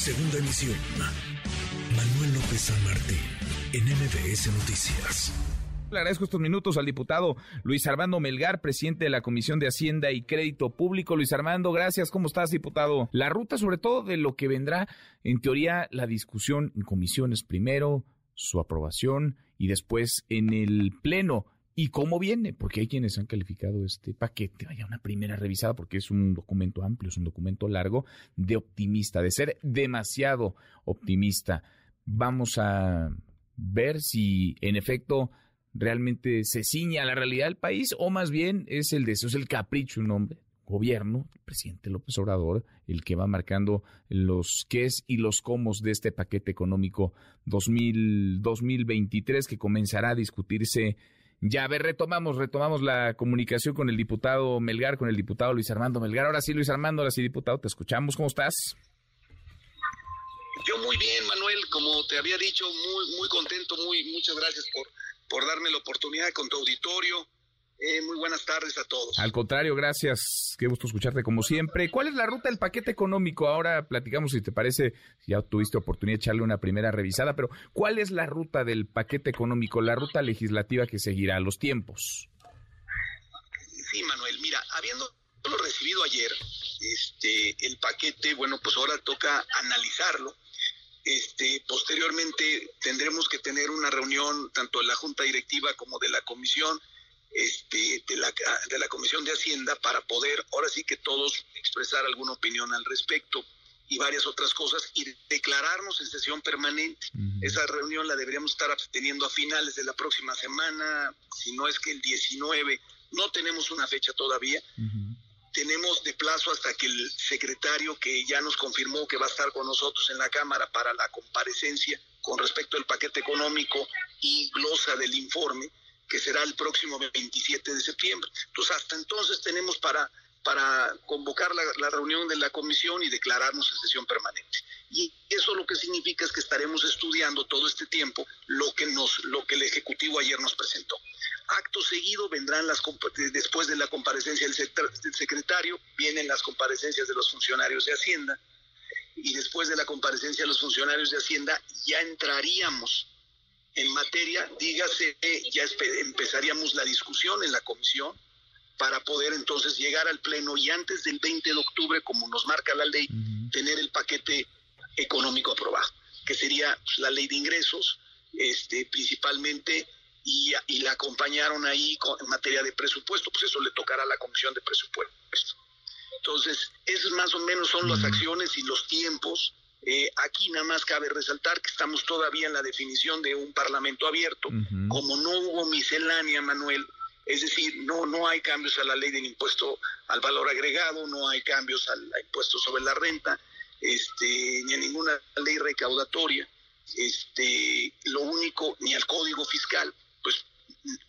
Segunda emisión. Manuel López San Martín, en MBS Noticias. Le agradezco estos minutos al diputado Luis Armando Melgar, presidente de la Comisión de Hacienda y Crédito Público. Luis Armando, gracias. ¿Cómo estás, diputado? La ruta, sobre todo, de lo que vendrá, en teoría, la discusión en comisiones primero, su aprobación y después en el Pleno. ¿Y cómo viene? Porque hay quienes han calificado este paquete, vaya una primera revisada, porque es un documento amplio, es un documento largo, de optimista, de ser demasiado optimista. Vamos a ver si en efecto realmente se ciña a la realidad del país o más bien es el deseo, es el capricho un hombre, gobierno, presidente López Obrador, el que va marcando los qués y los cómo de este paquete económico 2000, 2023 que comenzará a discutirse. Ya, a ver, retomamos, retomamos la comunicación con el diputado Melgar, con el diputado Luis Armando Melgar. Ahora sí, Luis Armando, ahora sí, diputado, te escuchamos. ¿Cómo estás? Yo muy bien, Manuel, como te había dicho, muy, muy contento, muy, muchas gracias por por darme la oportunidad con tu auditorio. Eh, muy buenas tardes a todos. Al contrario, gracias. Qué gusto escucharte como siempre. ¿Cuál es la ruta del paquete económico? Ahora platicamos si te parece, ya tuviste oportunidad de echarle una primera revisada, pero ¿cuál es la ruta del paquete económico, la ruta legislativa que seguirá a los tiempos? Sí, Manuel, mira, habiendo recibido ayer, este, el paquete, bueno, pues ahora toca analizarlo este, posteriormente tendremos que tener una reunión tanto de la Junta Directiva como de la Comisión este, de, la, de la Comisión de Hacienda para poder, ahora sí que todos, expresar alguna opinión al respecto y varias otras cosas y declararnos en sesión permanente. Esa reunión la deberíamos estar teniendo a finales de la próxima semana, si no es que el 19, no tenemos una fecha todavía. Tenemos de plazo hasta que el secretario que ya nos confirmó que va a estar con nosotros en la Cámara para la comparecencia con respecto al paquete económico y glosa del informe, que será el próximo 27 de septiembre. Entonces, hasta entonces tenemos para, para convocar la, la reunión de la comisión y declararnos en sesión permanente. Y eso lo que significa es que estaremos estudiando todo este tiempo lo que, nos, lo que el Ejecutivo ayer nos presentó. Acto seguido vendrán las después de la comparecencia del secretario, vienen las comparecencias de los funcionarios de Hacienda y después de la comparecencia de los funcionarios de Hacienda ya entraríamos en materia, dígase, ya empezaríamos la discusión en la comisión para poder entonces llegar al pleno y antes del 20 de octubre, como nos marca la ley, tener el paquete económico aprobado, que sería pues, la ley de ingresos, este, principalmente y, la acompañaron ahí en materia de presupuesto, pues eso le tocará a la Comisión de Presupuesto. Entonces, esos más o menos son las acciones y los tiempos. Eh, aquí nada más cabe resaltar que estamos todavía en la definición de un parlamento abierto. Como no hubo miscelánea, Manuel, es decir, no, no hay cambios a la ley del impuesto al valor agregado, no hay cambios al, impuesto sobre la renta, este, ni a ninguna ley recaudatoria, este, lo único, ni al código fiscal pues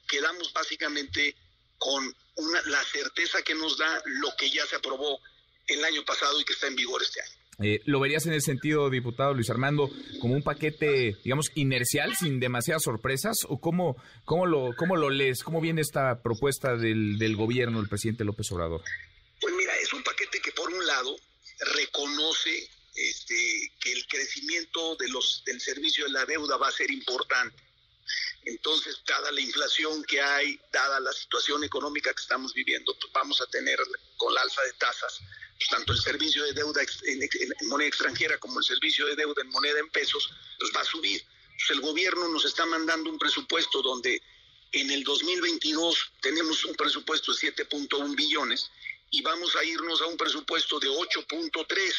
quedamos básicamente con una, la certeza que nos da lo que ya se aprobó el año pasado y que está en vigor este año. Eh, ¿Lo verías en ese sentido, diputado Luis Armando, como un paquete, digamos, inercial, sin demasiadas sorpresas? ¿O cómo, cómo, lo, cómo lo lees? ¿Cómo viene esta propuesta del, del gobierno del presidente López Obrador? Pues mira, es un paquete que por un lado reconoce este, que el crecimiento de los, del servicio de la deuda va a ser importante entonces, dada la inflación que hay, dada la situación económica que estamos viviendo, pues vamos a tener con la alza de tasas, pues tanto el servicio de deuda en, moneda extranjera como el servicio de deuda en moneda en pesos, pues va a subir. Pues el gobierno nos está mandando un presupuesto donde en el 2022 tenemos un presupuesto de 7.1 billones y vamos a irnos a un presupuesto de 8.3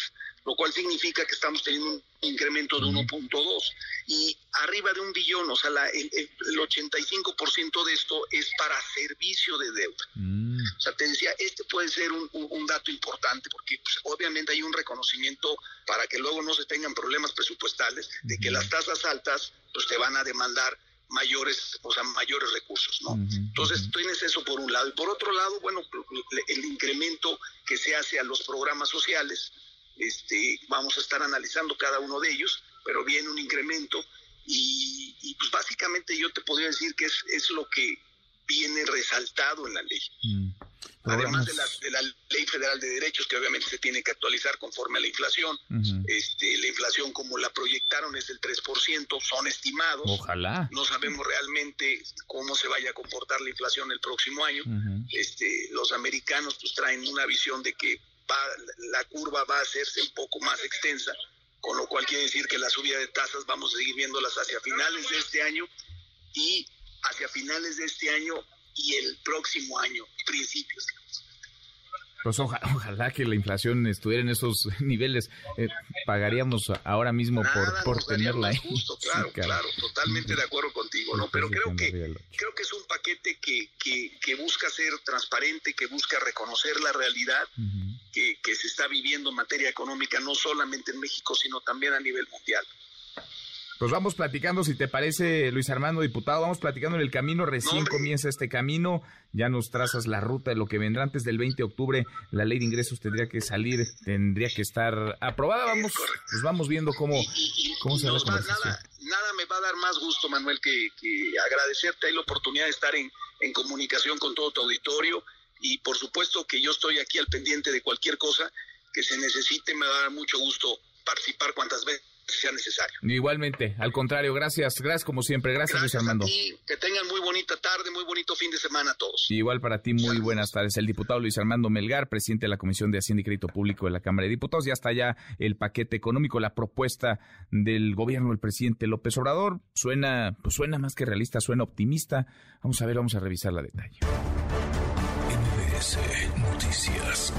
lo cual significa que estamos teniendo un incremento de 1.2 y arriba de un billón, o sea, el, 85% de esto es para servicio de deuda. Mm. O sea, te decía, este puede ser un, dato importante porque pues, obviamente hay un reconocimiento para que luego no se tengan problemas presupuestales de que las tasas altas pues te van a demandar mayores, o sea, mayores recursos, ¿no? Entonces, tienes eso por un lado. Y por otro lado, bueno, el incremento que se hace a los programas sociales, este, vamos a estar analizando cada uno de ellos, pero viene un incremento y, pues básicamente yo te podría decir que es, es lo que viene resaltado en la ley. Mm. Además de la, de la, Ley Federal de Derechos, que obviamente se tiene que actualizar conforme a la inflación. este, la inflación, como la proyectaron, es del 3%, son estimados. Ojalá. No sabemos realmente cómo se vaya a comportar la inflación el próximo año. este, los americanos pues traen una visión de que va, la curva va a hacerse un poco más extensa, con lo cual quiere decir que la subida de tasas vamos a seguir viéndolas hacia finales de este año y hacia finales de este año y el próximo año, principios. Pues ojalá que la inflación estuviera en esos niveles. Eh, pagaríamos ahora mismo por, por tenerla ahí. Justo, claro, claro, totalmente de acuerdo contigo, ¿no? Pero creo que, creo que es un paquete que, que, que, busca ser transparente, que busca reconocer la realidad que, que se está viviendo en materia económica, no solamente en México, sino también a nivel mundial. Pues vamos platicando, si te parece, Luis Armando, diputado, vamos platicando en el camino, recién comienza este camino, ya nos trazas la ruta de lo que vendrá antes del 20 de octubre, la ley de ingresos tendría que salir, tendría que estar aprobada, vamos, pues vamos viendo cómo, cómo se va la nada, nada me va a dar más gusto, Manuel, que, agradecerte ahí la oportunidad de estar en, en comunicación con todo tu auditorio. Y por supuesto que yo estoy aquí al pendiente de cualquier cosa que se necesite, me va a dar mucho gusto participar cuantas veces sea necesario. Igualmente, al contrario, gracias, gracias como siempre, gracias, Luis Armando. que tengan muy bonita tarde, muy bonito fin de semana a todos. Igual para ti, muy buenas tardes. El diputado Luis Armando Melgar, presidente de la Comisión de Hacienda y Crédito Público de la Cámara de Diputados, ya está ya el paquete económico, la propuesta del gobierno del presidente López Obrador. Suena, pues suena más que realista, suena optimista. Vamos a ver, vamos a revisar la detalle. Noticias.